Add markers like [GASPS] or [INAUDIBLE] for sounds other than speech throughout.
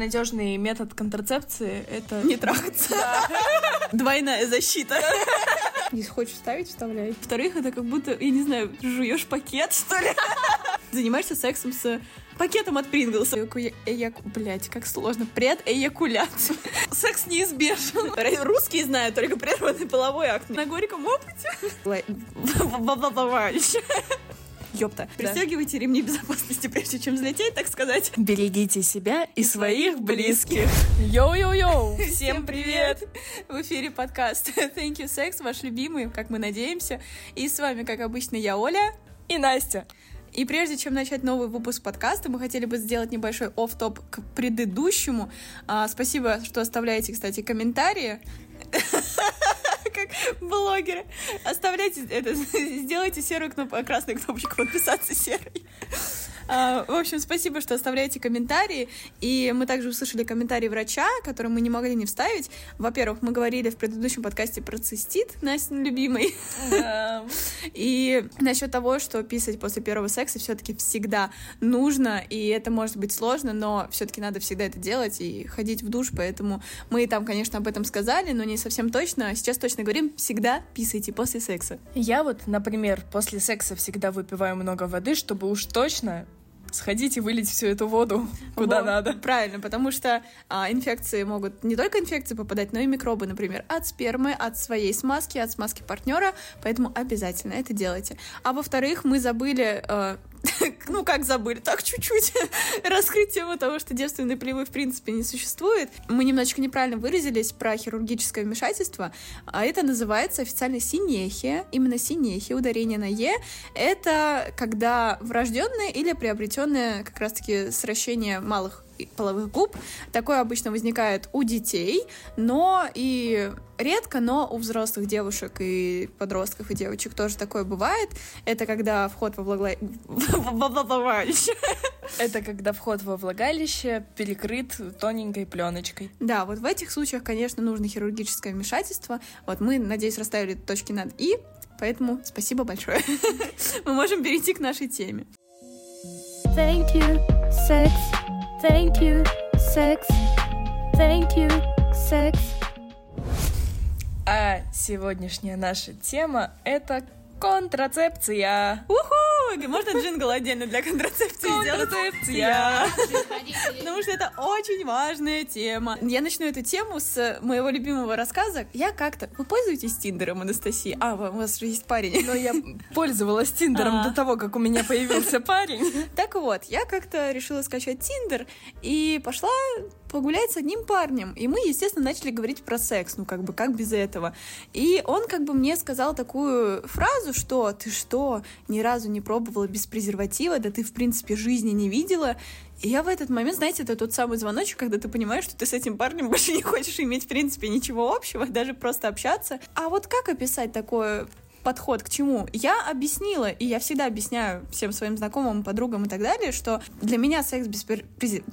надежный метод контрацепции — это... Не трахаться. Двойная защита. Если хочешь вставить, вставляй. Во-вторых, это как будто, я не знаю, жуешь пакет, что ли? Занимаешься сексом с пакетом от Принглса. Блять, как сложно. Пред-эякуляция. Секс неизбежен. Русские знают только прерванный половой акт. На горьком опыте. Ёпта. Пристегивайте ремни безопасности, прежде чем взлететь, так сказать. Берегите себя и своих близких. Йоу-йоу-йоу! [LAUGHS] Всем привет! В эфире подкаст [LAUGHS] Thank You Sex, ваш любимый, как мы надеемся. И с вами, как обычно, я Оля. И Настя. И прежде чем начать новый выпуск подкаста, мы хотели бы сделать небольшой офтоп к предыдущему. А, спасибо, что оставляете, кстати, комментарии. [LAUGHS] [LAUGHS] Как блогеры. Оставляйте это, [LAUGHS] сделайте серую кнопку, красную кнопочку [LAUGHS] подписаться серой. А, в общем, спасибо, что оставляете комментарии. И мы также услышали комментарий врача, который мы не могли не вставить. Во-первых, мы говорили в предыдущем подкасте про цистит, Настя любимый. [LAUGHS] И насчет того, что писать после первого секса все-таки всегда нужно, и это может быть сложно, но все-таки надо всегда это делать и ходить в душ, поэтому мы там, конечно, об этом сказали, но не совсем точно. Сейчас точно говорим, всегда писайте после секса. Я вот, например, после секса всегда выпиваю много воды, чтобы уж точно сходить и вылить всю эту воду [LAUGHS] куда Вот, надо. Правильно, потому что а, инфекции могут не только инфекции попадать, но и микробы, например, от спермы, от своей смазки, от смазки партнера, поэтому обязательно это делайте. А во-вторых, мы забыли э, [LAUGHS] ну как забыли, так чуть-чуть [LAUGHS] раскрыть тему того, что девственной плевы в принципе не существует. Мы немножечко неправильно выразились про хирургическое вмешательство, а это называется официально синехия. Именно синехия, ударение на «е», это когда врожденное или приобретенное как раз-таки сращение малых половых губ. Такое обычно возникает у детей, но и редко, но у взрослых девушек и подростков и девочек тоже такое бывает. Это когда вход во [LAUGHS] влагалище. Это когда вход во влагалище перекрыт тоненькой пленочкой. Да, вот в этих случаях, конечно, нужно хирургическое вмешательство. Вот мы, надеюсь, расставили точки над «и», поэтому спасибо большое. [LAUGHS] Мы можем перейти к нашей теме. Thank you, sex. Thank you, sex. Thank you, sex. А сегодняшняя наша тема — это контрацепция. Уху! Можно джингл отдельно для контрацепции сделать? Контрацепция. Потому что это очень важная тема. Я начну эту тему с моего любимого рассказа. Я как-то... Вы пользуетесь Тиндером, Анастасия? А, у вас же есть парень. Но я пользовалась Тиндером А. до того, как у меня появился парень. Так вот, я как-то решила скачать Тиндер и пошла погулять с одним парнем. И мы, естественно, начали говорить про секс, ну как бы как без этого. И он как бы мне сказал такую фразу, что ты что, ни разу не пробовала без презерватива, да ты в принципе жизни не видела. И я в этот момент, знаете, это тот самый звоночек, когда ты понимаешь, что ты с этим парнем больше не хочешь иметь в принципе ничего общего, [LAUGHS] даже просто общаться. А вот как описать такое подход к чему? Я объяснила, и я всегда объясняю всем своим знакомым, подругам и так далее, что для меня секс без пер- презер-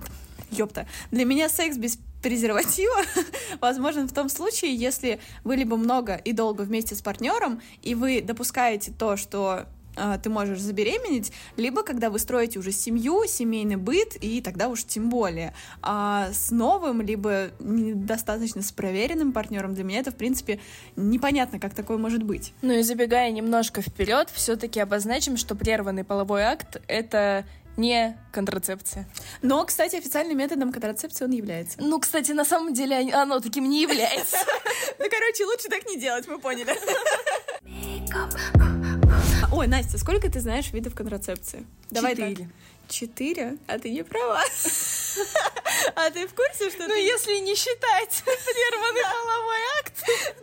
ёпта, для меня секс без презерватива [LAUGHS] возможен в том случае, если вы либо много и долго вместе с партнером, и вы допускаете то, что а, ты можешь забеременеть, либо когда вы строите уже семью, семейный быт, и тогда уж тем более. А с новым, либо недостаточно с проверенным партнером для меня это, в принципе, непонятно, как такое может быть. Ну и забегая немножко вперед, все-таки обозначим, что прерванный половой акт — это не контрацепция. Но, кстати, официальным методом контрацепции он является. Ну, кстати, на самом деле оно таким не является. [LAUGHS] Ну, короче, лучше так не делать, мы поняли. Ой, Настя, сколько ты знаешь видов контрацепции? Давай. Четыре. Четыре? А ты не права. [LAUGHS] А ты в курсе, что Ну, если не считать [LAUGHS] прерванный половой акт.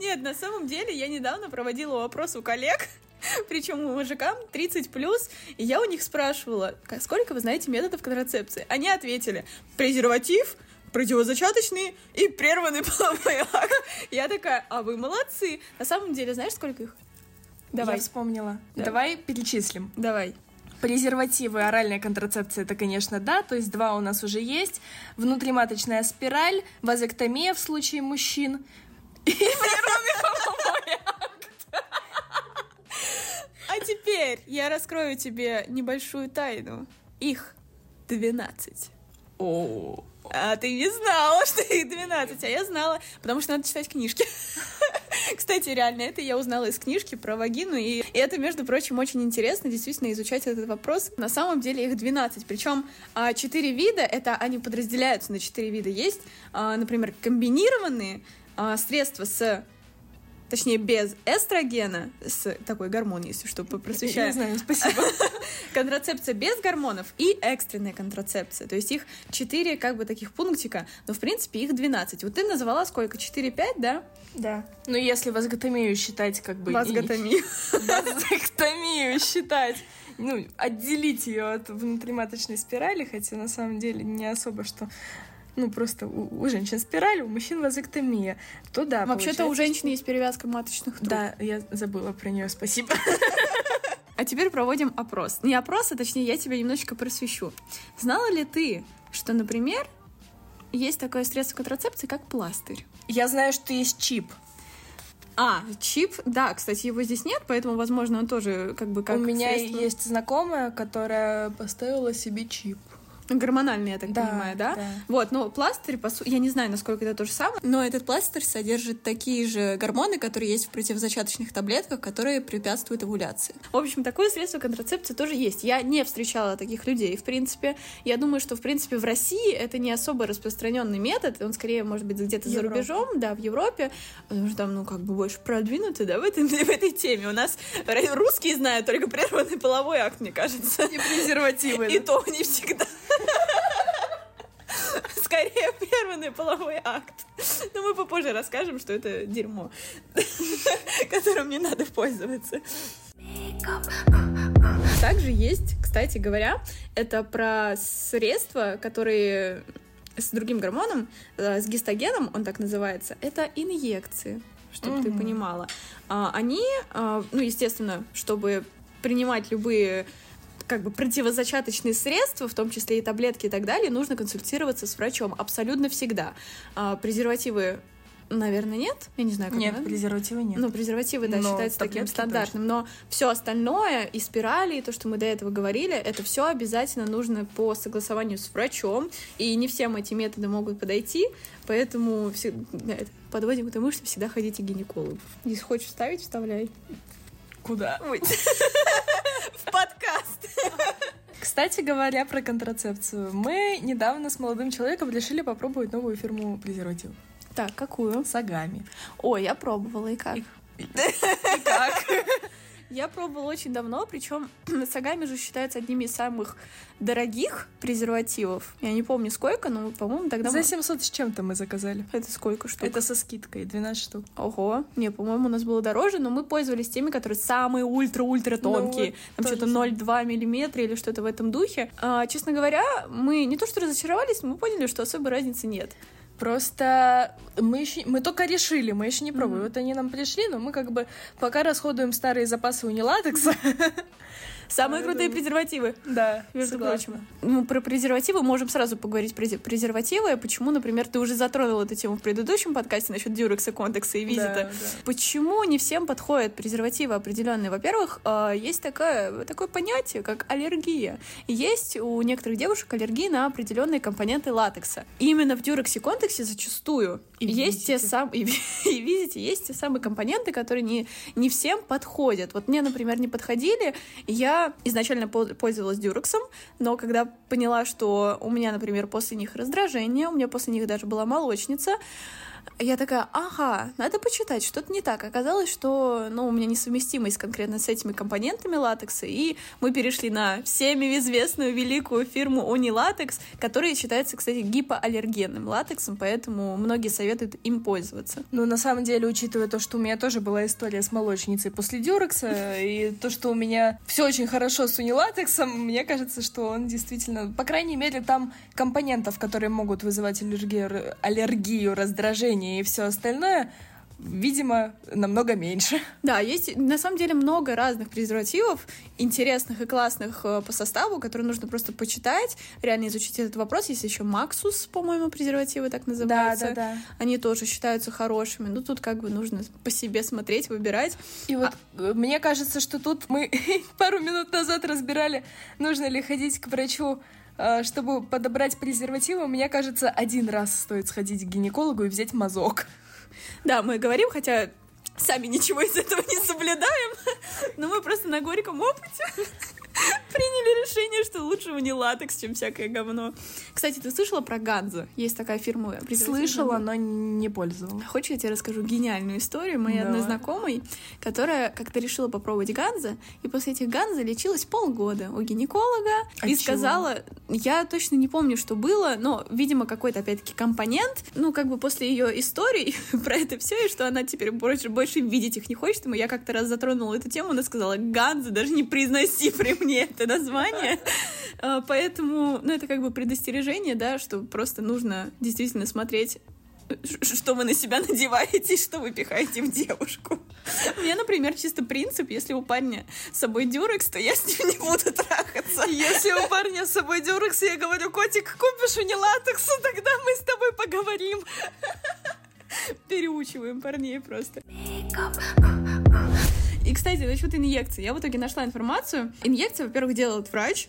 Нет, на самом деле я недавно проводила опрос у коллег, [LAUGHS] причем у мужикам 30 плюс, и я у них спрашивала, «Ка- сколько вы знаете методов контрацепции? Они ответили, презерватив, противозачаточный и прерванный [LAUGHS] половой акт. Я такая, а вы молодцы. На самом деле, знаешь, сколько их? Давай, Я вспомнила. Да. Давай перечислим. давай. Презервативы, оральная контрацепция, это, конечно, да, то есть два у нас уже есть. Внутриматочная спираль, вазоктомия в случае мужчин. И прерванный половой акт. А теперь я раскрою тебе небольшую тайну. Их 12. О, А ты не знала, что их 12, а я знала, потому что надо читать книжки. [LAUGHS] Кстати, реально, это я узнала из книжки про вагину, и это, между прочим, очень интересно, действительно, изучать этот вопрос. На самом деле их 12, причем 4 вида, это они подразделяются на 4 вида. Есть, а, например, комбинированные а, средства с точнее, без эстрогена, с такой гормон, если что, просвещаю. Я знаю, спасибо. [LAUGHS] Контрацепция без гормонов и экстренная контрацепция. То есть их 4 как бы таких пунктика, но в принципе их 12. Вот ты назвала сколько? 4-5, да? Да. Ну, если возготомию считать как бы... Возготомию. Возготомию считать ну, отделить ее от внутриматочной спирали, хотя на самом деле не особо что ну, просто у, у женщин спираль, у мужчин вазоктомия, то да, Вообще-то у женщин есть перевязка маточных труб. Да, я забыла про нее, спасибо. [LAUGHS] А теперь проводим опрос. Не опрос, а точнее я тебя немножечко просвещу. Знала ли ты, что, например, есть такое средство контрацепции, как пластырь? Я знаю, что есть чип. А, чип, да, кстати, его здесь нет, поэтому, возможно, он тоже как бы как У меня средство... есть знакомая, которая поставила себе чип. Гормональный, я так да, понимаю, да? да? Вот, но пластырь, по сути, я не знаю, насколько это то же самое, но этот пластырь содержит такие же гормоны, которые есть в противозачаточных таблетках, которые препятствуют овуляции. В общем, такое средство контрацепции тоже есть. Я не встречала таких людей, в принципе. Я думаю, что, в принципе, в России это не особо распространенный метод, он скорее, может быть, где-то за рубежом, да, в Европе, потому что там, ну, как бы больше продвинуты, да, в, этой [LAUGHS] в этой теме. У нас русские знают только прерванный половой акт, мне кажется. И презервативы. И то не всегда. Скорее, прерванный половой акт. Но мы попозже расскажем, что это дерьмо, [LAUGHS] которым не надо пользоваться. Также есть, кстати говоря, это про средства, которые с другим гормоном, э, с гистогеном, он так называется, это инъекции, чтобы ты понимала. А, они, а, ну, естественно, чтобы принимать любые как бы противозачаточные средства, в том числе и таблетки и так далее, нужно консультироваться с врачом абсолютно всегда. А, презервативы Наверное, нет. Я не знаю, как Нет, надо. презервативы нет. Ну, презервативы, да, Но считаются таким стандартным. Но все остальное, и спирали, и то, что мы до этого говорили, это все обязательно нужно по согласованию с врачом. И не всем эти методы могут подойти. Поэтому все, подводим к тому, что всегда ходите к гинекологу. Если хочешь вставить, вставляй. Куда? [LAUGHS] В подкаст. Кстати говоря про контрацепцию, мы недавно с молодым человеком решили попробовать новую фирму презервативов. Так, какую? Сагами. Ой, я пробовала, и как? И как? Я пробовала очень давно, причем [CLEARS THROAT] Сагами же считается одним из самых дорогих презервативов. Я не помню сколько, но, по-моему, тогда... За мы- 700 с чем-то мы заказали. Это сколько штук? Это со скидкой, 12 штук. Ого. Не, по-моему, у нас было дороже, но мы пользовались теми, которые самые ультра-ультра тонкие. вот Там что-то 0,2 миллиметра или что-то в этом духе. А, честно говоря, мы не то что разочаровались, мы поняли, что особой разницы нет. Просто мы еще мы только решили, мы еще не пробуем. Вот они нам пришли, но мы как бы пока расходуем старые запасы унилатекса. [LAUGHS] Самые Я крутые думаю. презервативы. Да, Между согласна. прочим. Ну, про презервативы можем сразу поговорить про презервативы. Почему, например, ты уже затронул эту тему в предыдущем подкасте насчет дюрекса, контекса и визита. Да, да. Почему не всем подходят презервативы определенные? Во-первых, э, есть такое, такое понятие, как аллергия. Есть у некоторых девушек аллергия на определенные компоненты латекса. Именно в дюрексе контексе зачастую И есть те визите. самые, и, [LAUGHS] и видите, есть те самые компоненты, которые не, не всем подходят. Вот мне, например, не подходили. и Изначально пол- пользовалась дюрексом, но когда поняла, что у меня, например, после них раздражение, у меня после них даже была молочница, я такая, ага, надо почитать, что-то не так. Оказалось, что ну, у меня несовместимость конкретно с этими компонентами латекса, и мы перешли на всеми известную великую фирму Унилатекс, которая считается, кстати, гипоаллергенным латексом, поэтому многие советуют им пользоваться. Ну, на самом деле, учитывая то, что у меня тоже была история с молочницей после дюрекса, и то, что у меня все очень хорошо с унилатексом, мне кажется, что он действительно, по крайней мере, там компонентов, которые могут вызывать аллергию, аллергию раздражение и все остальное, видимо, намного меньше. [LAUGHS] Да, есть на самом деле много разных презервативов, интересных и классных э, по составу, которые нужно просто почитать, реально изучить этот вопрос. Есть еще Максус, по-моему, презервативы так называются. да. Они тоже считаются хорошими. Ну, тут как бы нужно по себе смотреть, выбирать. И вот э, мне кажется, что тут мы [LAUGHS] пару минут назад разбирали, нужно ли ходить к врачу чтобы подобрать презервативы, мне кажется, один раз стоит сходить к гинекологу и взять мазок. Да, мы говорим, хотя сами ничего из этого не соблюдаем, [LAUGHS] но мы просто на горьком опыте [LAUGHS] приняли решение, что лучше не латекс, чем всякое говно. Кстати, ты слышала про Ганза? Есть такая фирма. Слышала, но не пользовалась. Хочешь, я тебе расскажу гениальную историю моей Давай. одной знакомой, которая как-то решила попробовать Ганза, и после этих Ганза лечилась полгода у гинеколога От и чего? сказала, я точно не помню, что было, но, видимо, какой-то, опять-таки, компонент, ну, как бы после ее истории [LAUGHS] про это все, и что она теперь больше, больше видеть их не хочет, и я как-то раз затронула эту тему, она сказала, Ганза, даже не произноси при мне это название, А, поэтому, ну, это как бы предостережение, да, что просто нужно действительно смотреть что вы на себя надеваете и что вы пихаете в девушку. У меня, например, чисто принцип, если у парня с собой дюрекс, то я с ним не буду трахаться. Если у парня с собой дюрекс, я говорю, котик, купишь у не латексу, тогда мы с тобой поговорим. Переучиваем парней просто. И, кстати, насчет инъекций. Я в итоге нашла информацию. Инъекции, во-первых, делает врач,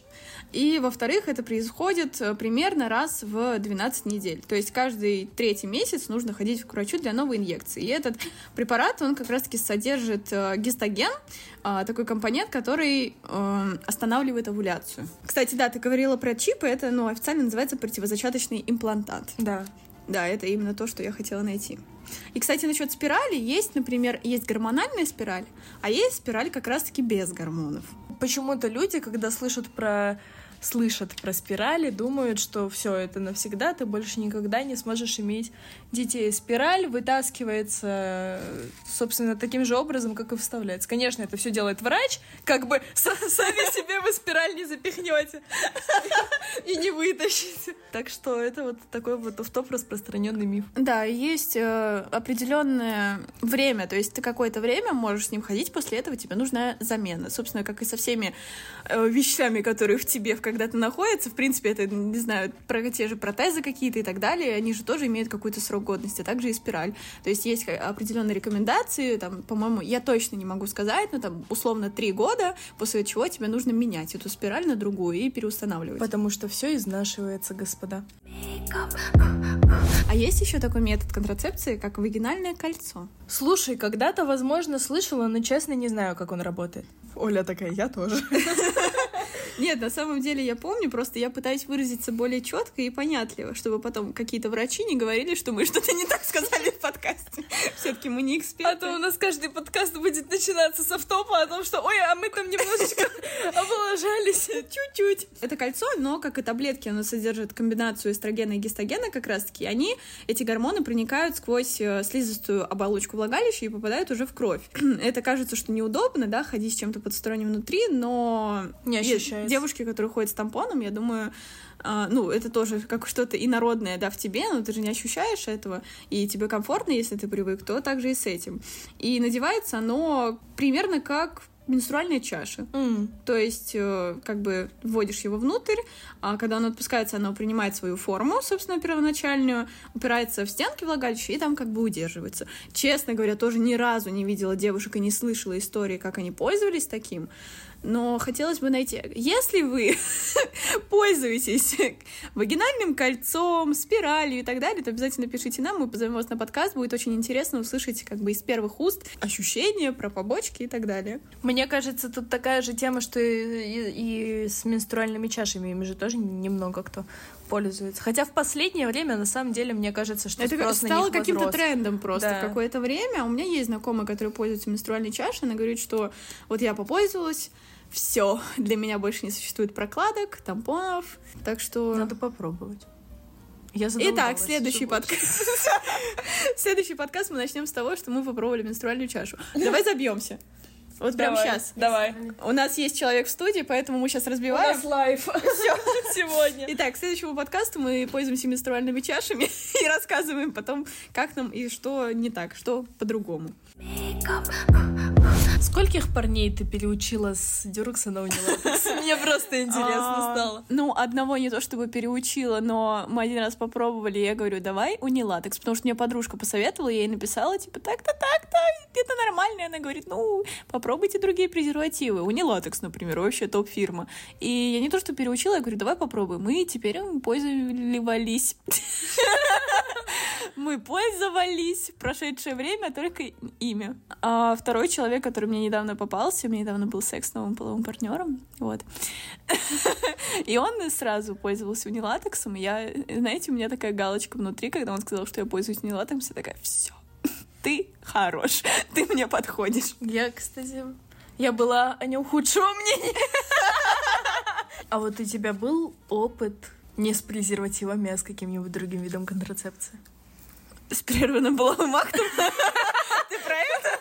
и, во-вторых, это происходит э, примерно раз в 12 недель. То есть каждый третий месяц нужно ходить к врачу для новой инъекции. И этот препарат, он как раз-таки содержит э, гистоген, а, такой компонент, который э, останавливает овуляцию. Кстати, да, ты говорила про чипы, это, ну, официально называется противозачаточный имплантат. Да. Да, это именно то, что я хотела найти. И, кстати, насчет спирали, есть, например, есть гормональная спираль, а есть спираль как раз-таки без гормонов. Почему-то люди, когда слышат про слышат про спирали, думают, что все это навсегда, ты больше никогда не сможешь иметь детей. Спираль вытаскивается, собственно, таким же образом, как и вставляется. Конечно, это все делает врач, как бы [LAUGHS] сами себе вы спираль не запихнете [LAUGHS] и не вытащите. Так что это вот такой вот топ распространенный миф. Да, есть э, определенное время, то есть ты какое-то время можешь с ним ходить, после этого тебе нужна замена. Собственно, как и со всеми э, вещами, которые в тебе когда-то находятся, в принципе, это, не знаю, про те же протезы какие-то и так далее, они же тоже имеют какой-то срок годности, а также и спираль. То есть есть ка- определенные рекомендации, там, по-моему, я точно не могу сказать, но там условно три года, после чего тебе нужно менять эту спираль на другую и переустанавливать. Потому что все изнашивается, господа. А есть еще такой метод контрацепции, как вагинальное кольцо. Слушай, когда-то, возможно, слышала, но честно не знаю, как он работает. Оля такая, я тоже. [LAUGHS] Нет, на самом деле я помню, просто я пытаюсь выразиться более четко и понятливо, чтобы потом какие-то врачи не говорили, что мы что-то не так сказали в подкасте. Все-таки мы не А эксперты. то у нас каждый подкаст будет начинаться с автопа о том, что ой, а мы там немножечко облажались. Чуть-чуть. Это кольцо, но, как и таблетки, оно содержит комбинацию эстрогена и гистогена как раз-таки. Они, эти гормоны, проникают сквозь э, слизистую оболочку влагалища и попадают уже в кровь. [CLEARS THROAT] Это кажется, что неудобно, да, ходить с чем-то подсторонним внутри, но... Не Есть Девушки, которые ходят с тампоном, я думаю, а, ну, это тоже как что-то инородное, да, в тебе, но ты же не ощущаешь этого, и тебе комфортно, если ты привык, то также и с этим. И надевается оно примерно как менструальная чаша. М, То есть, э, как бы вводишь его внутрь, а когда оно отпускается, оно принимает свою форму, собственно, первоначальную, упирается в стенки влагалища и там как бы удерживается. Честно говоря, тоже ни разу не видела девушек и не слышала истории, как они пользовались таким. Но хотелось бы найти, если вы [LAUGHS] пользуетесь вагинальным кольцом, спиралью и так далее, то обязательно пишите нам, мы позовем вас на подкаст, будет очень интересно услышать как бы из первых уст ощущения про побочки и так далее. Мне кажется, тут такая же тема, что и, и- и с менструальными чашами, ими же тоже немного кто пользуется. Хотя в последнее время, на самом деле, мне кажется, что Это спрос стало каким-то трендом просто Да. какое-то время. У меня есть знакомая, которая пользуется менструальной чашей. Она говорит, что вот я попользовалась, все, для меня больше не существует прокладок, тампонов. Так что... Надо попробовать. Я Итак, следующий подкаст. [LAUGHS] Следующий подкаст мы начнем с того, что мы попробовали менструальную чашу. [LAUGHS] Давай забьемся. Вот прямо Давай, сейчас. Давай. У нас есть человек в студии, поэтому мы сейчас У разбиваем. нас лайф [LAUGHS] [LAUGHS] сегодня. Итак, к следующему подкасту мы пользуемся менструальными чашами [LAUGHS] и рассказываем потом, как нам и что не так, что по-другому. Скольких парней ты переучила с дюрекса на унилатекс? Мне просто интересно А, стало. Ну, одного не то чтобы переучила, но мы один раз попробовали, я говорю, давай унилатекс, потому что мне подружка посоветовала, я ей написала, типа, так-то, так-то, это нормально, и она говорит, ну, попробуйте другие презервативы, унилатекс, например, вообще топ-фирма. И я не то что переучила, я говорю, давай попробуем, и теперь мы пользовались. Мы пользовались в прошедшее время только ими. А второй человек, который мне недавно попался, у меня недавно был секс с новым половым партнером, вот. [LAUGHS] И он сразу пользовался унилатексом, я, знаете, у меня такая галочка внутри, когда он сказал, что я пользуюсь унилатексом, я такая, все, [LAUGHS] ты хорош, [LAUGHS] ты мне подходишь. Я, кстати, я была о нем худшего мнения. А вот у тебя был опыт не с презервативами, а с каким-нибудь другим видом контрацепции? С прерванным половым актом. Ты про это?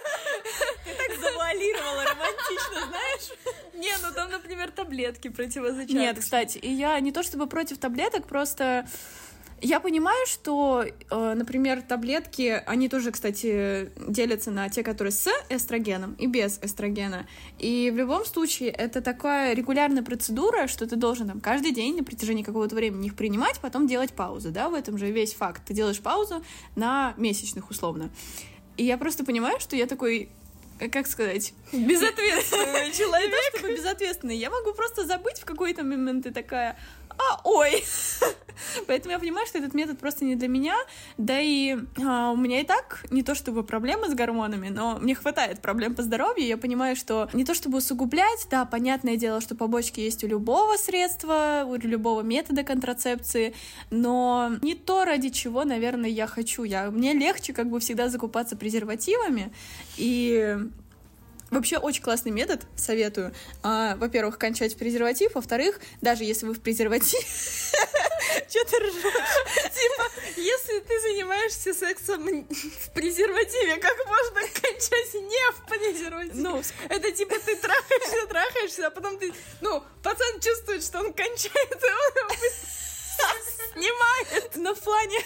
Ты так завуалировала романтично, знаешь? Не, ну там, например, таблетки противозачаточные. Нет, кстати, и я не то чтобы против таблеток, просто я понимаю, что, э, например, таблетки, они тоже, кстати, делятся на те, которые с эстрогеном и без эстрогена. И в любом случае это такая регулярная процедура, что ты должен там каждый день на протяжении какого-то времени их принимать, потом делать паузу, да, в этом же весь факт. Ты делаешь паузу на месячных условно. И я просто понимаю, что я такой как сказать, Безответственный человек. чтобы безответственный, я могу просто забыть в какой-то момент и такая, а, ой. [LAUGHS] Поэтому я понимаю, что этот метод просто не для меня, да и а, у меня и так не то чтобы проблемы с гормонами, но мне хватает проблем по здоровью, я понимаю, что не то чтобы усугублять, да, понятное дело, что побочки есть у любого средства, у любого метода контрацепции, но не то, ради чего, наверное, я хочу. Я, мне легче как бы всегда закупаться презервативами, и Вообще очень классный метод, советую. А, во-первых, кончать презерватив, во-вторых, даже если вы в презервативе... Че ты ржешь? Если ты занимаешься сексом в презервативе, как можно кончать не в презервативе? Ну, Это типа ты трахаешься, трахаешься, а потом ты, ну, пацан чувствует, что он кончает, и он его [LAUGHS] снимает. но в плане...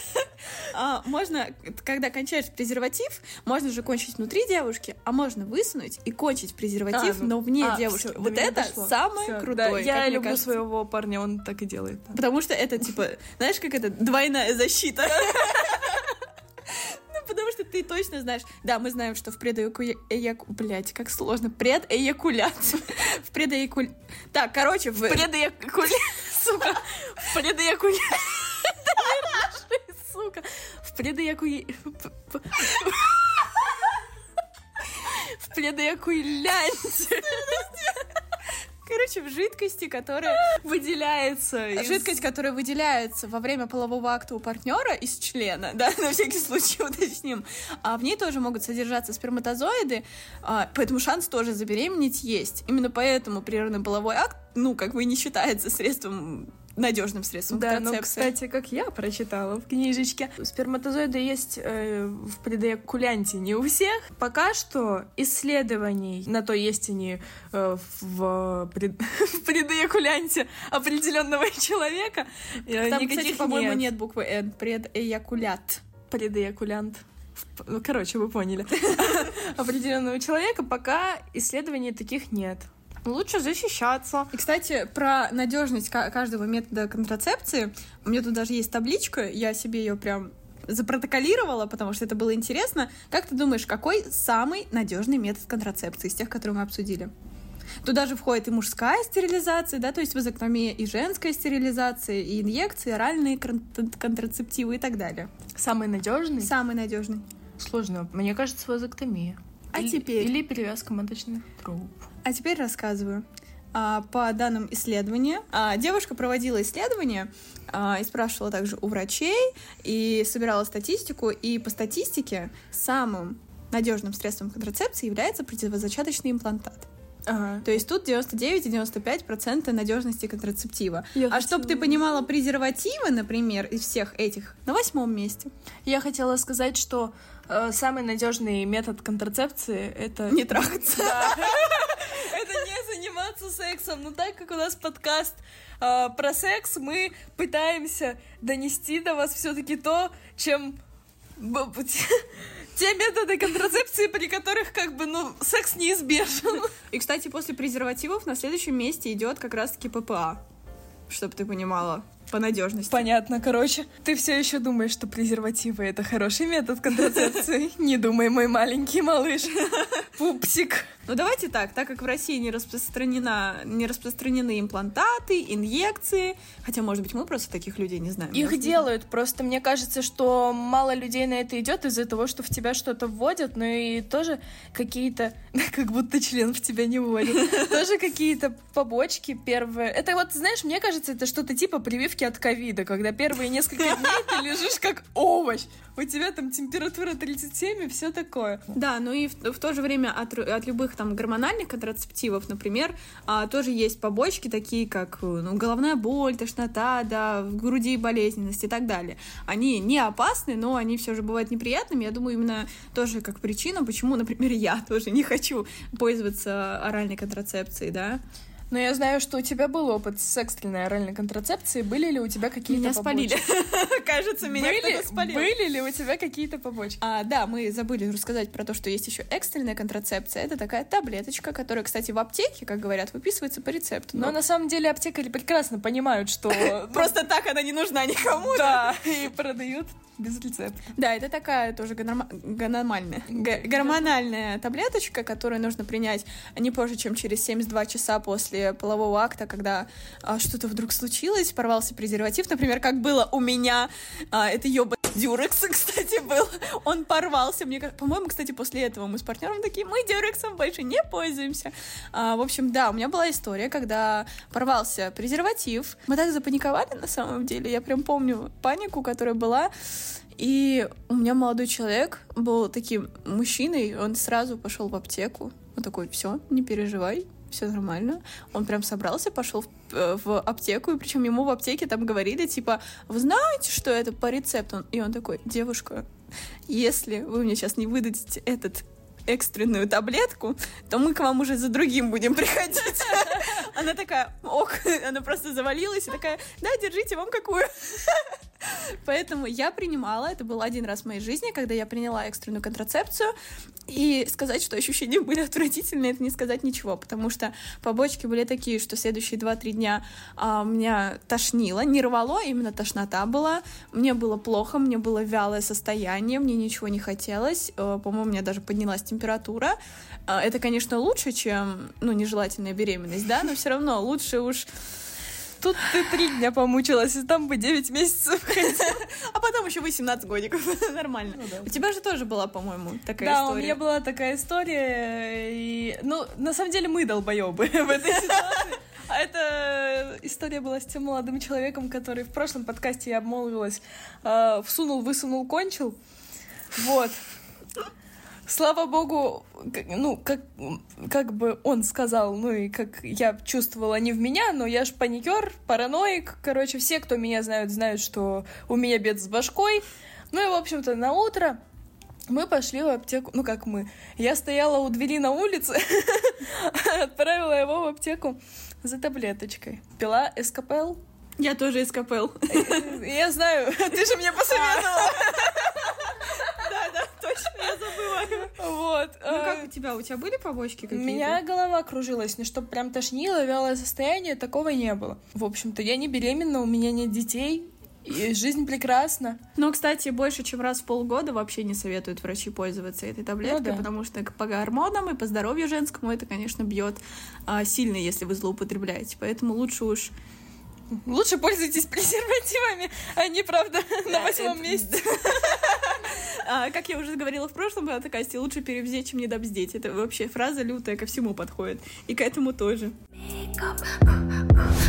а, можно, когда кончаешь презерватив, можно же кончить внутри девушки, а можно высунуть и кончить презерватив, А, ну, но вне а, девушки. до вот это дошло. самое Всё, крутое. да, я люблю кажется. своего парня, он так и делает. да. Потому что это, типа, знаешь, как это, двойная защита. [LAUGHS] Потому что ты точно знаешь. Да, мы знаем, что в предэякулят... Блять, как сложно. Предэякулят. [LAUGHS] В предэякулят... Так, короче, в... Предэякуля... Сука. В предэякуля... [LAUGHS] Сука. В предэякуля... [LAUGHS] В предэякулянте Короче, в жидкости, которая... выделяется из- Жидкость, которая выделяется во время полового акта у партнера из члена, да, [LAUGHS] на всякий случай уточним, а в ней тоже могут содержаться сперматозоиды, а, поэтому шанс тоже забеременеть есть. Именно поэтому прерванный половой акт, ну, как бы не считается средством надежным средством Да, ну, контрацепции. кстати, как я прочитала в книжечке, сперматозоиды есть э, в предоякулянте не у всех. Пока что исследований на то, есть они э, в, пред... [LAUGHS] в предоякулянте определенного [LAUGHS] человека, э, Там, никаких кстати, по-моему, нет. нет буквы Н, предэякулят. Предоякулянт. Ну, короче, вы поняли. [LAUGHS] Определенного человека пока исследований таких нет. Лучше защищаться. И, кстати, про надежность ка- каждого метода контрацепции. У меня тут даже есть табличка, я себе ее прям запротоколировала, потому что это было интересно. Как ты думаешь, какой самый надежный метод контрацепции из тех, которые мы обсудили? Туда же входит и мужская стерилизация, да, то есть вазоктомия, и женская стерилизация, и инъекции, оральные кон- контрацептивы и так далее. Самый надежный? Самый надежный. Сложно. Мне кажется, вазоктомия. А Или- теперь? Или перевязка маточных труб. А теперь рассказываю. А, По данным исследования, а, девушка проводила исследование а, и спрашивала также у врачей и собирала статистику. И по статистике самым надежным средством контрацепции является противозачаточный имплантат. Ага. То есть тут 99-95% надежности контрацептива. Я а чтобы ты понимала, презервативы, например, из всех этих на восьмом месте. Я хотела сказать, что э, самый надежный метод контрацепции это Не трахаться. не заниматься сексом. Но так как у нас подкаст э, про секс, мы пытаемся донести до вас все-таки то, чем [LAUGHS] те методы контрацепции, при которых как бы, ну, секс неизбежен. И, кстати, после презервативов на следующем месте идет как раз-таки ППА. Чтобы ты понимала, по надежности. Понятно, короче. Ты все еще думаешь, что презервативы это хороший метод контрацепции? Не думай, мой маленький малыш. [LAUGHS] Пупсик. Ну давайте так, так как в России не, распространена, не распространены имплантаты, инъекции, хотя, может быть, мы просто таких людей не знаем. Их делают, просто мне кажется, что мало людей на это идет из-за того, что в тебя что-то вводят, но и тоже какие-то, [LAUGHS] как будто член в тебя не вводит, [LAUGHS] тоже какие-то побочки первые. Это вот, знаешь, мне кажется, это что-то типа прививки от ковида, когда первые несколько [LAUGHS] дней ты лежишь как овощ, у тебя там температура 37 и все такое. Да, ну и в, в то же время от, от любых там гормональных контрацептивов, например, а, тоже есть побочки, такие как ну, головная боль, тошнота, да, в груди болезненность и так далее. Они не опасны, но они все же бывают неприятными. Я думаю, именно тоже как причина, почему, например, [LAUGHS] я тоже не хочу пользоваться оральной контрацепцией, да. Но я знаю, что у тебя был опыт с экстренной оральной контрацепцией. Были ли у тебя какие-то Меня спалили. [LAUGHS] Кажется, меня были, спалил. Были ли у тебя какие-то побочки? А, да, мы забыли рассказать про то, что есть еще экстренная контрацепция. Это такая таблеточка, которая, кстати, в аптеке, как говорят, выписывается по рецепту. Но, но на самом деле аптекари прекрасно понимают, что... [LAUGHS] Просто так она не нужна никому. Да, [LAUGHS] и продают без рецепта. Да, это такая тоже гормональная, гормональная таблеточка, которую нужно принять не позже, чем через 72 часа после полового акта, когда а, что-то вдруг случилось, порвался презерватив, например, как было у меня, а, это ёба Дюрекс, [LAUGHS] кстати, был, он порвался, мне, по-моему, кстати, после этого мы с партнером такие, мы Дюрексом больше не пользуемся. А, в общем, да, у меня была история, когда порвался презерватив, мы так запаниковали на самом деле, я прям помню панику, которая была, и у меня молодой человек был таким мужчиной, он сразу пошел в аптеку. Он такой, все, не переживай, все нормально. Он прям собрался, пошел в, э, в аптеку, и причем ему в аптеке там говорили, типа, вы знаете, что это по рецепту? И он такой, девушка, если вы мне сейчас не выдадите этот экстренную таблетку, то мы к вам уже за другим будем приходить. Она такая, ок, она просто завалилась и такая, да, держите, вам какую. Поэтому я принимала, это был один раз в моей жизни, когда я приняла экстренную контрацепцию, и сказать, что ощущения были отвратительные, это не сказать ничего, потому что побочки были такие, что следующие 2-3 дня а, меня тошнило, не рвало, именно тошнота была, мне было плохо, мне было вялое состояние, мне ничего не хотелось, а, по-моему, у меня даже поднялась температура. А, это, конечно, лучше, чем, ну, нежелательная беременность, да, но все равно лучше уж Тут ты три дня помучилась, и там бы 9 месяцев. А потом еще 18 годиков. [LAUGHS] Нормально. Ну, да. У тебя же тоже была, по-моему, такая да, история. Да, у меня была такая история. И... Ну, на самом деле мы долбоебы [LAUGHS] в этой ситуации. А эта история была с тем молодым человеком, который в прошлом подкасте я обмолвилась. Э, всунул, высунул, кончил. Вот слава богу, ну, как, как бы он сказал, ну и как я чувствовала не в меня, но я ж паникер, параноик, короче, все, кто меня знают, знают, что у меня бед с башкой. Ну и, в общем-то, на утро мы пошли в аптеку, ну как мы, я стояла у двери на улице, [LAUGHS] отправила его в аптеку за таблеточкой. Пила СКПЛ. Я тоже СКПЛ. Я знаю, [LAUGHS] ты же мне посоветовала. [LAUGHS] Я забыла. Вот. Ну а, как у тебя? У тебя были побочки какие-то? У меня голова кружилась, но чтобы прям тошнило, вялое состояние, такого не было. В общем-то, я не беременна, у меня нет детей, и жизнь прекрасна. Но, кстати, больше, чем раз в полгода вообще не советуют врачи пользоваться этой таблеткой, ну, да. потому что по гормонам и по здоровью женскому это, конечно, бьет а, сильно, если вы злоупотребляете. Поэтому лучше уж Лучше пользуйтесь презервативами, они, правда, [LAUGHS] на восьмом месте. А, как я уже говорила в прошлом подкасте, лучше перевзеть, чем недобздеть. Это вообще фраза лютая, ко всему подходит. И к этому тоже.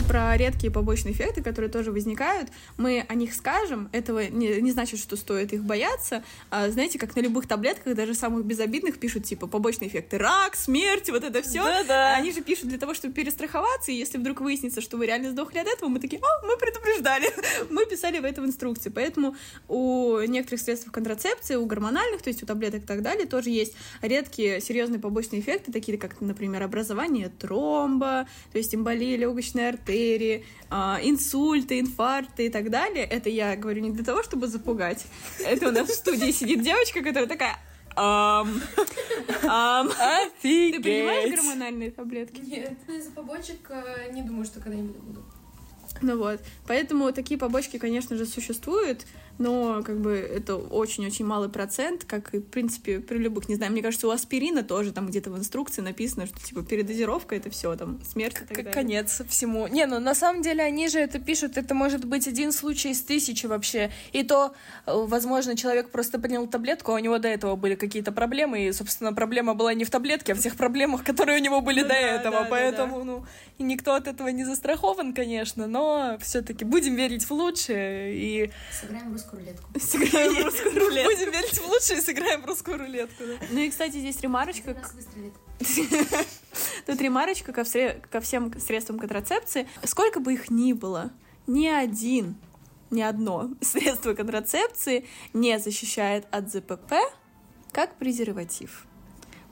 Про редкие побочные эффекты, которые тоже возникают, мы о них скажем. Этого не, не значит, что стоит их бояться. А, знаете, как на любых таблетках, даже самых безобидных, пишут типа побочные эффекты рак, смерть, вот это все. Да-да. Они же пишут для того, чтобы перестраховаться, и если вдруг выяснится, что вы реально сдохли от этого, мы такие, о, мы предупреждали, [LAUGHS] мы писали в этом инструкции. Поэтому у некоторых средств контрацепции, у гормональных, то есть у таблеток и так далее, тоже есть редкие серьезные побочные эффекты, такие как, например, образование тромба, то есть эмболии легочной артерии, а, инсульты, инфаркты и так далее. Это я говорю не для того, чтобы запугать. Это у нас в студии сидит девочка, которая такая Ам. Ам. Офигеть! Ты принимаешь гормональные таблетки? Нет, из-за побочек э, не думаю, что когда-нибудь буду. Ну вот. Поэтому такие побочки, конечно же, существуют, но как бы это очень-очень малый процент, как и, в принципе, при любых, не знаю, мне кажется, у аспирина тоже там где-то в инструкции написано, что типа передозировка это все, там смерть и так далее. Конец всему. Не, ну на самом деле они же это пишут, это может быть один случай из тысячи вообще. И то, э, возможно, человек просто принял таблетку, а у него до этого были какие-то проблемы, и, собственно, проблема была не в таблетке, а в тех проблемах, которые у него были Ну до да, этого. да, да, Поэтому, ну, и никто от этого не застрахован, конечно, но все-таки будем верить в лучшее и Сыграем в русскую рулетку. [LAUGHS] Сыграем в русскую рулетку. будем верить в лучшее и сыграем в русскую рулетку. да. Ну и, кстати, здесь ремарочка, Нас выстрелит. [LAUGHS] Тут ремарочка ко всем средствам контрацепции. Сколько бы их ни было, ни один, ни одно [LAUGHS] средство контрацепции не защищает от ЗПП как презерватив.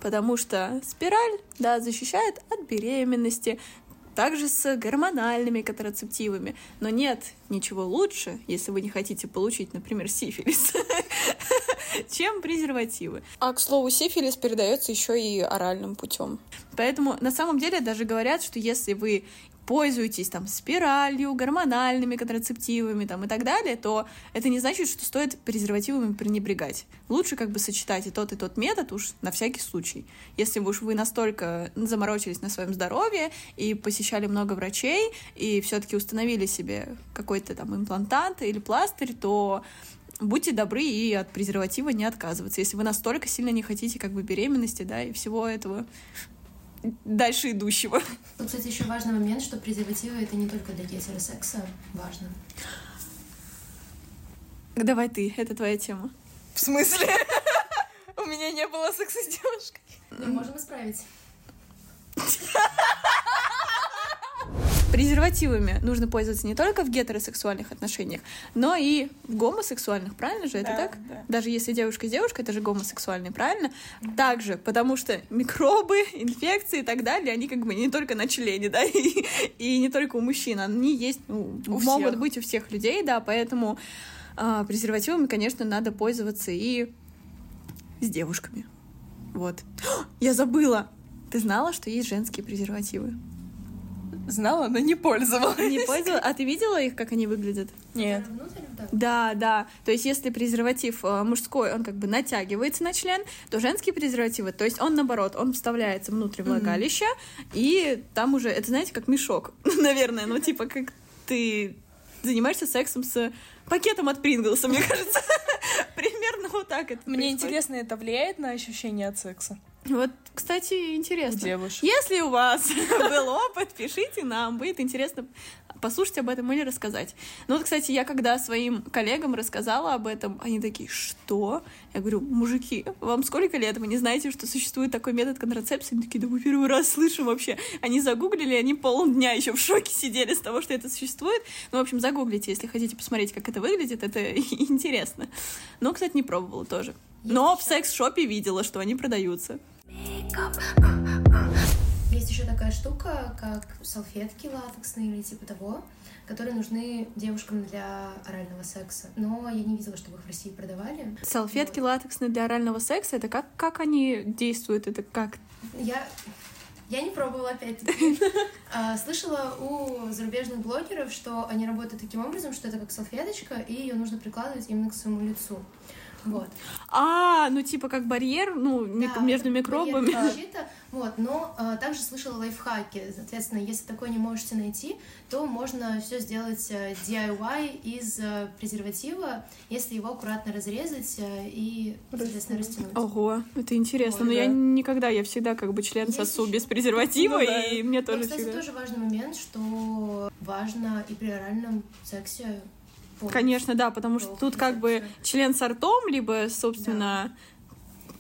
Потому что спираль, да, защищает от беременности, также с гормональными контрацептивами. Но нет ничего лучше, если вы не хотите получить, например, сифилис, [LAUGHS] чем презервативы. А, к слову, сифилис передается еще и оральным путем. Поэтому на самом деле даже говорят, что если вы пользуетесь там спиралью, гормональными контрацептивами там, и так далее, то это не значит, что стоит презервативами пренебрегать. Лучше как бы сочетать и тот, и тот метод уж на всякий случай. Если уж вы настолько заморочились на своем здоровье и посещали много врачей, и все-таки установили себе какой-то там имплантант или пластырь, то будьте добры и от презерватива не отказываться, если вы настолько сильно не хотите как бы беременности, да, и всего этого дальше идущего. Тут, кстати, еще важный момент, что презервативы это не только для гетеросекса важно. Давай ты, это твоя тема. В смысле? [LAUGHS] У меня не было секса с девушкой. Мы можем исправить. [LAUGHS] Презервативами нужно пользоваться не только в гетеросексуальных отношениях, но и в гомосексуальных, правильно же? Это Да, так? да. Даже если девушка с девушкой, это же гомосексуальный, правильно? Также, потому что микробы, инфекции и так далее, они как бы не только на члене, да, [LAUGHS] и, и не только у мужчин, они есть, ну, У могут всех. быть у всех людей, да, поэтому а, презервативами, конечно, надо пользоваться и с девушками. Вот. [GASPS] Я забыла! Ты знала, что есть женские презервативы? Знала, но не пользовалась. Не пользовалась? А ты видела их, как они выглядят? Нет. Да, да. То есть, если презерватив э, мужской, он как бы натягивается на член, то женские презервативы, то есть он наоборот, он вставляется внутрь влагалища, и там уже, это знаете, как мешок, [LAUGHS] наверное, ну типа как ты занимаешься сексом с пакетом от Принглса, мне кажется. [LAUGHS] Примерно вот так это Мне происходит. интересно, это влияет на ощущение от секса Вот, кстати, у интересно. девушек? Если у вас [LAUGHS] был опыт, пишите нам, будет интересно послушать об этом или рассказать. Ну вот, кстати, я когда своим коллегам рассказала об этом, они такие, что? Я говорю, мужики, вам сколько лет? Вы не знаете, что существует такой метод контрацепции? Они такие, да мы первый раз слышим вообще. Они загуглили, они полдня еще в шоке сидели с того, что это существует. Ну, в общем, загуглите, если хотите посмотреть, как это выглядит, это [LAUGHS] интересно. Но, кстати, не пробовала тоже. Но в секс-шопе видела, что они продаются. Есть еще такая штука, как салфетки латексные или типа того, которые нужны девушкам для орального секса. Но я не видела, чтобы их в России продавали. Салфетки латексные для орального секса, это как, как они действуют? Это как? Я, я не пробовала опять-таки. [LAUGHS] А, Слышала у зарубежных блогеров, что они работают таким образом, что это как салфеточка, и ее нужно прикладывать именно к своему лицу. Вот. А, ну типа как барьер, ну, Да, между микробами. защита. [LAUGHS] Вот, но а, также слышала лайфхаки. Соответственно, если такое не можете найти, то можно все сделать э, DIY из э, презерватива, если его аккуратно разрезать э, и, соответственно, растянуть. Ого, это интересно. Ой, Но я да. никогда, я всегда как бы член Есть сосу ещё- без презерватива, Ну да. и мне Но, тоже кстати, всегда. тоже важный момент, что важно и при оральном сексе Конечно, да, потому что тут как бы член с ртом, либо, собственно,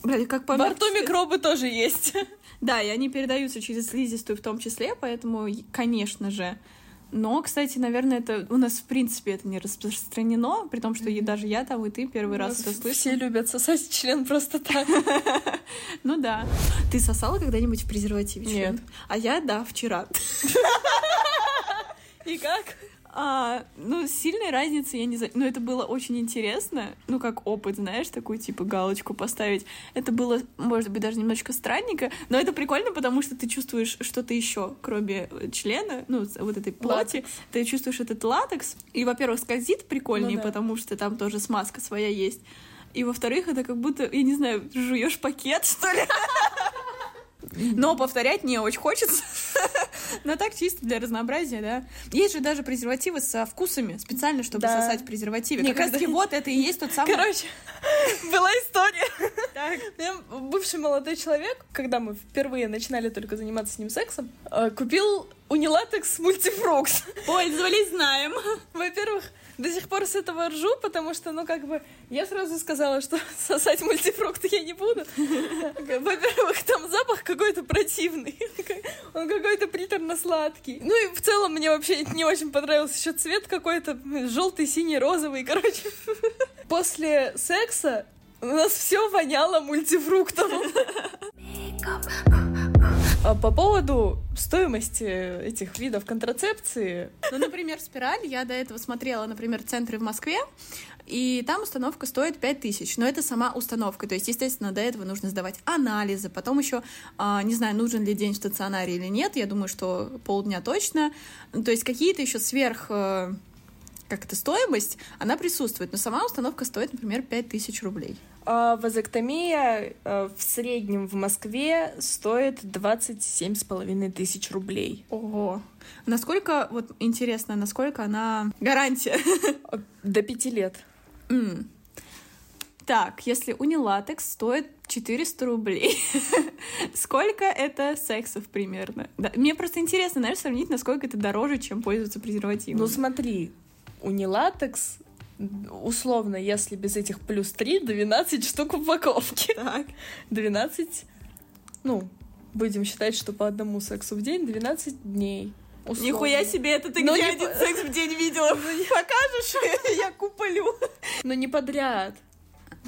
блядь, как по Во рту микробы тоже есть. [LAUGHS] Да, и они передаются через слизистую в том числе, поэтому, конечно же. Но, кстати, наверное, это у нас в принципе это не распространено, при том, что и даже я там и ты первый раз это слышишь. Все любят сосать член просто так. [LAUGHS] Ну да. Ты сосала когда-нибудь в презервативе член? Нет. А я, да, вчера. [LAUGHS] И как? А, ну, сильной разницы я не знаю. Но это было очень интересно. Ну, как опыт, знаешь, такую, типа, галочку поставить. Это было, может быть, даже немножечко странненько. Но это прикольно, потому что ты чувствуешь что-то еще, кроме э, члена, ну, вот этой плоти. Ты чувствуешь этот латекс. И, во-первых, скользит прикольнее, Ну да. потому что там тоже смазка своя есть. И, во-вторых, это как будто, я не знаю, жуешь пакет, что ли? [LAUGHS] Но повторять не очень хочется. [LAUGHS] Но так чисто для разнообразия, да. Есть же даже презервативы со вкусами, специально, чтобы Да. сосать в презервативе. Не, как раз таки вот это и есть тот самый... Короче, [LAUGHS] была история. Так. Бывший молодой человек, когда мы впервые начинали только заниматься с ним сексом, э, купил унилатекс мультифрукс. Пользовались, знаем. Во-первых, до сих пор с этого ржу, потому что, ну, как бы, я сразу сказала, что [LAUGHS] сосать мультифрукты я не буду. Во-первых, там запах какой-то противный. [LAUGHS] Он какой-то приторно-сладкий. Ну и в целом мне вообще не очень понравился еще цвет какой-то желтый, синий, розовый, короче. [LAUGHS] После секса у нас все воняло мультифруктом. А По поводу стоимости этих видов контрацепции, Ну, например, спираль. Я до этого смотрела, например, центры в Москве, и там установка стоит 5000, но это сама установка. То есть, естественно, до этого нужно сдавать анализы, потом еще, а, не знаю, нужен ли день в стационаре или нет, я думаю, что полдня точно. Ну, То есть какие-то еще сверх э, как это стоимость, она присутствует, но сама установка стоит, например, 5000 рублей. А вазоктомия э, в среднем в Москве стоит 27,5 тысяч рублей. Ого. Насколько, вот интересно, насколько она гарантия? А, До пяти лет. М. Так, если унилатекс стоит 400 рублей, [LAUGHS] сколько это сексов примерно? Да, мне просто интересно, знаешь, сравнить, насколько это дороже, чем пользоваться презервативом. Ну смотри, унилатекс, условно, если без этих плюс 3, 12 штук в упаковке. так. 12, ну, будем считать, что по одному сексу в день 12 дней. условно. Нихуя себе, это ты Ну, где не один секс в день видела? [LAUGHS] Покажешь? [LAUGHS] Я куплю. Но не подряд.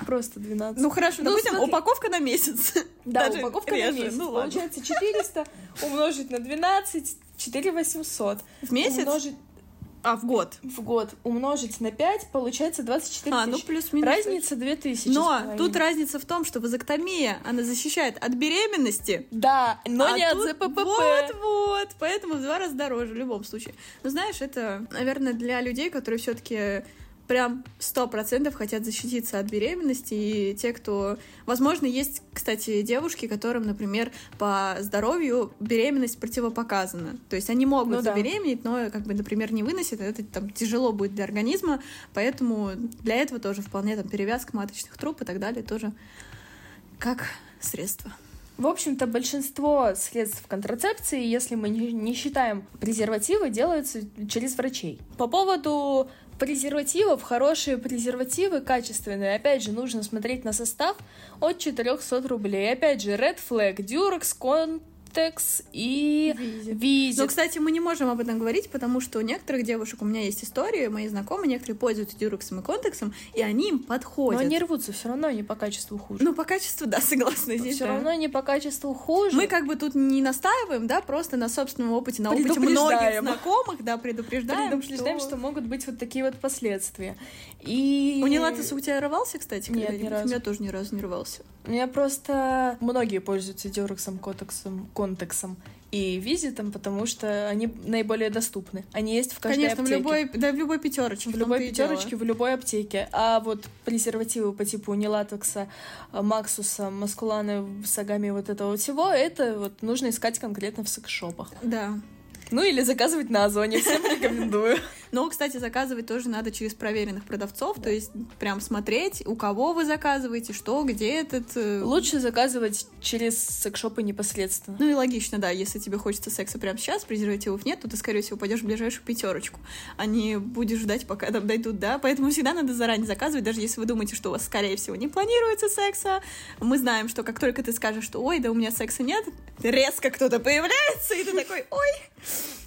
Просто 12. Ну хорошо, Ну, допустим, смотри. упаковка на месяц. Да, Даже упаковка на реже. месяц. Ну. Получается 400 умножить на 12, 4800. В месяц? Умножить А, в год. в год умножить на 5, получается 24 А, ну тысячи. плюс-минус. Разница 2000. с Но тут разница в том, что вазоктомия, она защищает от беременности, Да, но а не от ЗППП. Вот-вот, поэтому в два раза дороже в любом случае. Но знаешь, это, наверное, для людей, которые все таки прям сто процентов хотят защититься от беременности, и те, кто... Возможно, есть, кстати, девушки, которым, например, по здоровью беременность противопоказана. То есть они могут Ну да. забеременеть, но, как бы, например, не выносят, это там тяжело будет для организма, поэтому для этого тоже вполне там перевязка маточных труб и так далее тоже как средство. В общем-то, большинство средств контрацепции, если мы не, считаем презервативы, делаются через врачей. По поводу презервативов, хорошие презервативы, качественные, опять же, нужно смотреть на состав от 400 рублей. Опять же, Red Flag, Durex, Contex и Visit. Но, кстати, мы не можем об этом говорить, потому что у некоторых девушек, у меня есть истории, мои знакомые, некоторые пользуются дюрексом и контексом, и они им Но подходят. они рвутся, все равно они по качеству хуже. Ну, по качеству, да, согласна здесь. все да. равно они по качеству хуже. Мы как бы тут не настаиваем, да, просто на собственном опыте, на опыте многих знакомых, да, предупреждаем, предупреждаем, что... могут быть вот такие вот последствия. И... У Нилатеса у тебя рвался, кстати? Нет, ни разу. У меня тоже ни разу не рвался. У меня просто многие пользуются Дюрексом, Котексом, Контексом и Визитом, потому что они наиболее доступны. Они есть в каждой Конечно, в аптеке. любой, да, в любой пятерочке. в любой пятерочке, в любой аптеке. А вот презервативы по типу Нилатекса, э, Максуса, Маскуланы, Сагами, вот этого всего, это вот нужно искать конкретно в секс-шопах. Да. Ну или заказывать на Озоне, всем рекомендую. Но, кстати, заказывать тоже надо через проверенных продавцов, то есть прям смотреть, у кого вы заказываете, что, где этот... э, Лучше заказывать через секс-шопы непосредственно. Ну и логично, да, если тебе хочется секса прямо сейчас, презервативов нет, то ты, скорее всего, пойдешь в ближайшую пятерочку, а не будешь ждать, пока там дойдут, да, поэтому всегда надо заранее заказывать, даже если вы думаете, что у вас, скорее всего, не планируется секса. Мы знаем, что как только ты скажешь, что ой, да у меня секса нет, резко кто-то появляется, и ты такой, ой,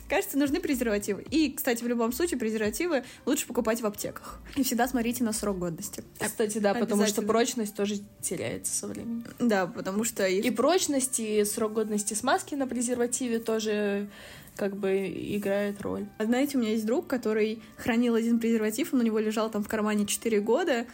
Кажется, нужны презервативы. И, кстати, в любом случае презервативы лучше покупать в аптеках. И всегда смотрите на срок годности. Кстати, да, потому что прочность тоже теряется со временем. Да, потому что И прочность, и срок годности смазки на презервативе тоже как бы играет роль. А знаете, у меня есть друг, который хранил один презерватив, он у него лежал там в кармане 4 года,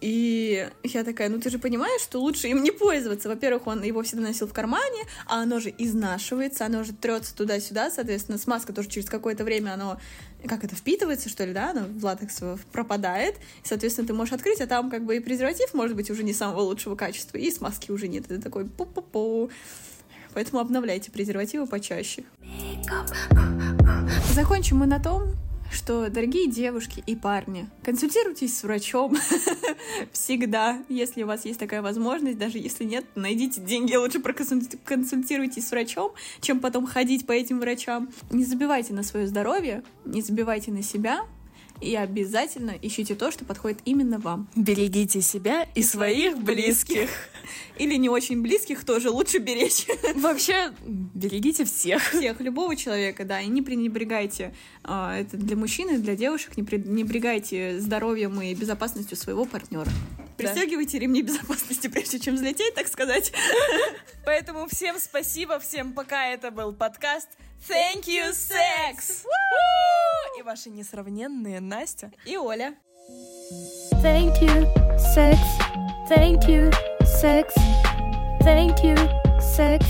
и я такая, ну ты же понимаешь, что лучше им не пользоваться. Во-первых, он его всегда носил в кармане, а оно же изнашивается, оно же трется туда-сюда, соответственно, смазка тоже через какое-то время, оно как это, впитывается, что ли, да, оно в латекс пропадает, и, соответственно, ты можешь открыть, а там как бы и презерватив может быть уже не самого лучшего качества, и смазки уже нет, это такой пу-пу-пу. Поэтому обновляйте презервативы почаще. Закончим мы на том, что, дорогие девушки и парни, консультируйтесь с врачом [LAUGHS] всегда, если у вас есть такая возможность, даже если нет, найдите деньги, лучше проконсультируйтесь с врачом, чем потом ходить по этим врачам. Не забивайте на свое здоровье, не забивайте на себя, и обязательно ищите то, что подходит именно вам. Берегите себя и, и своих близких. Или не очень близких тоже лучше беречь. Вообще, берегите всех. Всех, любого человека, да, и не пренебрегайте. А, это для мужчин и для девушек, не пренебрегайте здоровьем и безопасностью своего партнера. Пристегивайте да. ремни безопасности, прежде чем взлететь, так сказать. Поэтому всем спасибо, всем пока. Это был подкаст Thank You Sex! И ваши несравненные Настя и Оля. Thank you, sex. Thank you, sex. Thank you, sex.